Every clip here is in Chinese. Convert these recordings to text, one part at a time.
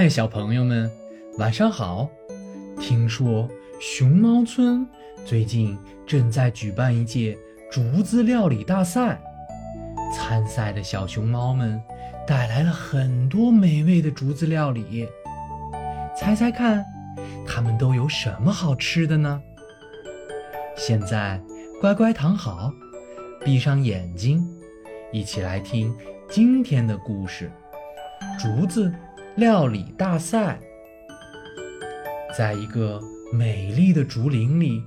嗨，小朋友们，晚上好！听说熊猫村最近正在举办一届竹子料理大赛，参赛的小熊猫们带来了很多美味的竹子料理。猜猜看，它们都有什么好吃的呢？现在乖乖躺好，闭上眼睛，一起来听今天的故事：竹子。料理大赛，在一个美丽的竹林里，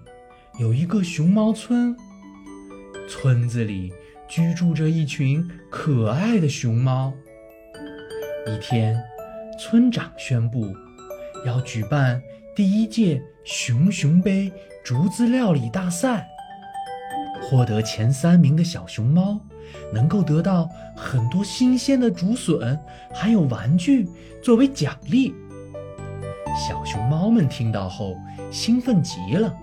有一个熊猫村。村子里居住着一群可爱的熊猫。一天，村长宣布要举办第一届熊熊杯竹子料理大赛，获得前三名的小熊猫。能够得到很多新鲜的竹笋，还有玩具作为奖励。小熊猫们听到后兴奋极了，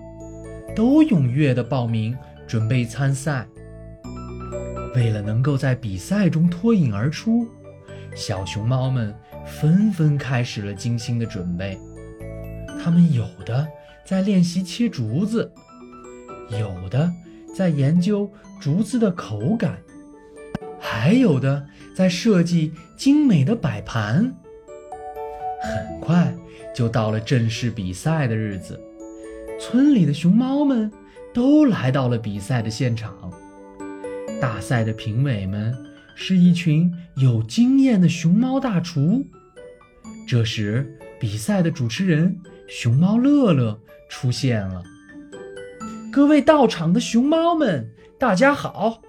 都踊跃地报名准备参赛。为了能够在比赛中脱颖而出，小熊猫们纷纷开始了精心的准备。它们有的在练习切竹子，有的在研究竹子的口感。还有的在设计精美的摆盘。很快就到了正式比赛的日子，村里的熊猫们都来到了比赛的现场。大赛的评委们是一群有经验的熊猫大厨。这时，比赛的主持人熊猫乐乐出现了。各位到场的熊猫们，大家好。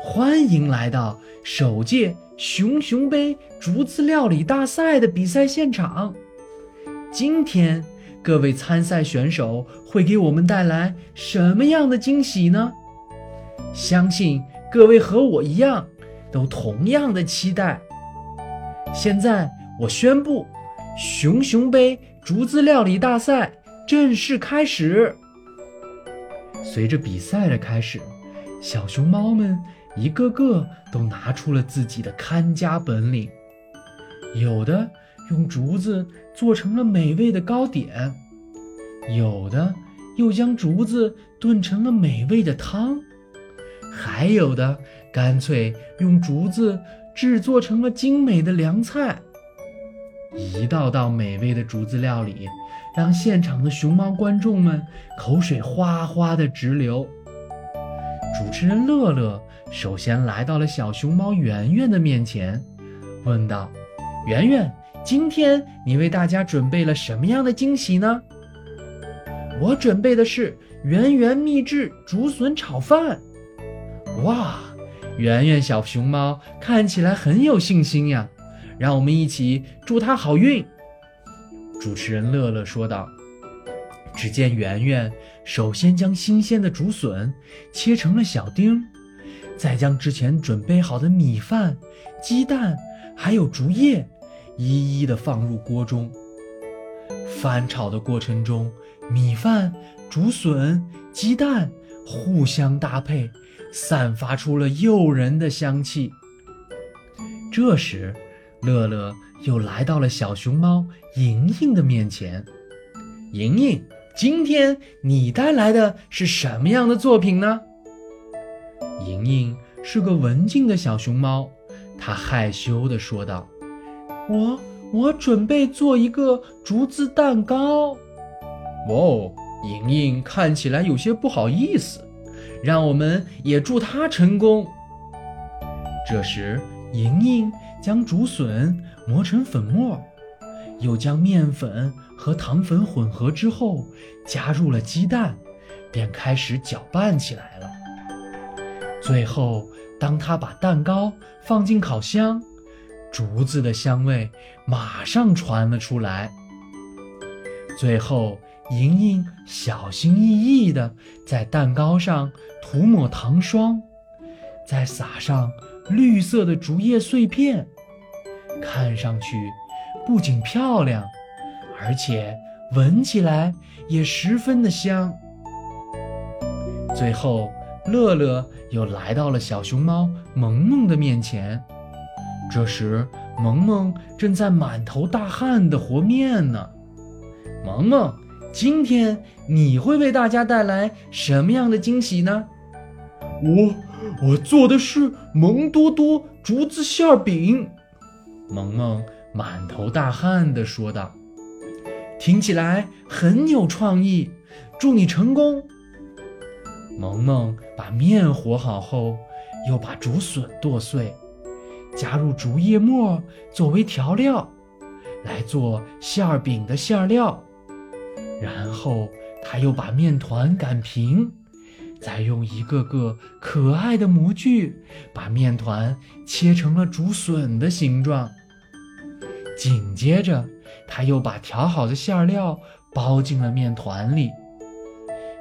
欢迎来到首届熊熊杯竹子料理大赛的比赛现场。今天，各位参赛选手会给我们带来什么样的惊喜呢？相信各位和我一样，都同样的期待。现在，我宣布，熊熊杯竹子料理大赛正式开始。随着比赛的开始，小熊猫们。一个个都拿出了自己的看家本领，有的用竹子做成了美味的糕点，有的又将竹子炖成了美味的汤，还有的干脆用竹子制作成了精美的凉菜。一道道美味的竹子料理，让现场的熊猫观众们口水哗哗的直流。主持人乐乐首先来到了小熊猫圆圆的面前，问道：“圆圆，今天你为大家准备了什么样的惊喜呢？”“我准备的是圆圆秘制竹笋炒饭。”“哇，圆圆小熊猫看起来很有信心呀，让我们一起祝它好运。”主持人乐乐说道。只见圆圆首先将新鲜的竹笋切成了小丁，再将之前准备好的米饭、鸡蛋还有竹叶一一的放入锅中。翻炒的过程中，米饭、竹笋、鸡蛋互相搭配，散发出了诱人的香气。这时，乐乐又来到了小熊猫莹莹的面前，莹莹。今天你带来的是什么样的作品呢？莹莹是个文静的小熊猫，她害羞地说道：“我我准备做一个竹子蛋糕。”哦，莹莹看起来有些不好意思，让我们也祝她成功。这时，莹莹将竹笋磨成粉末。又将面粉和糖粉混合之后，加入了鸡蛋，便开始搅拌起来了。最后，当他把蛋糕放进烤箱，竹子的香味马上传了出来。最后，莹莹小心翼翼地在蛋糕上涂抹糖霜，再撒上绿色的竹叶碎片，看上去。不仅漂亮，而且闻起来也十分的香。最后，乐乐又来到了小熊猫萌萌的面前。这时，萌萌正在满头大汗的和面呢。萌萌，今天你会为大家带来什么样的惊喜呢？我我做的是萌多多竹子馅饼。萌萌满头大汗地说道：“听起来很有创意，祝你成功。”萌萌把面和好后，又把竹笋剁碎。加入竹叶末作为调料，来做馅饼的馅料。然后他又把面团擀平，再用一个个可爱的模具把面团切成了竹笋的形状。紧接着，他又把调好的馅料包进了面团里，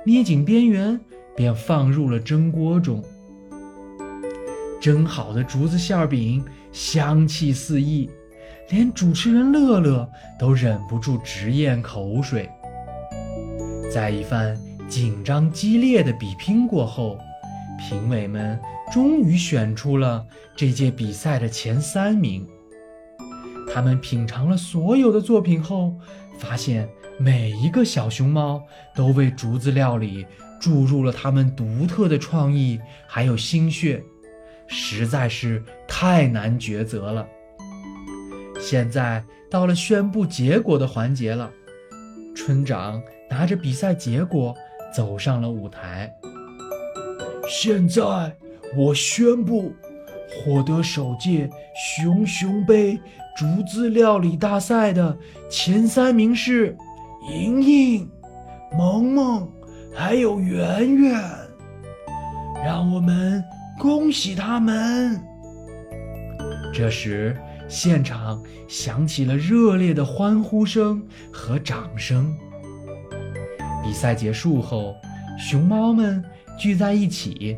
捏紧边缘，便放入了蒸锅中。蒸好的竹子馅饼香气四溢，连主持人乐乐都忍不住直咽口水。在一番紧张激烈的比拼过后，评委们终于选出了这届比赛的前三名。他们品尝了所有的作品后，发现每一个小熊猫都为竹子料理注入了他们独特的创意，还有心血。实在是太难抉择了。现在到了宣布结果的环节了，村长拿着比赛结果走上了舞台。现在我宣布，获得首届熊熊杯竹子料理大赛的前三名是莹莹、萌萌，还有圆圆。让我们。恭喜他们！这时，现场响起了热烈的欢呼声和掌声。比赛结束后，熊猫们聚在一起，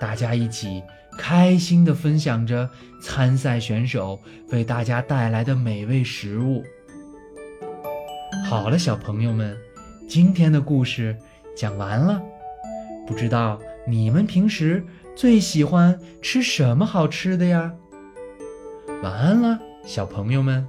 大家一起开心地分享着参赛选手为大家带来的美味食物。好了，小朋友们，今天的故事讲完了。不知道你们平时……最喜欢吃什么好吃的呀？晚安了，小朋友们。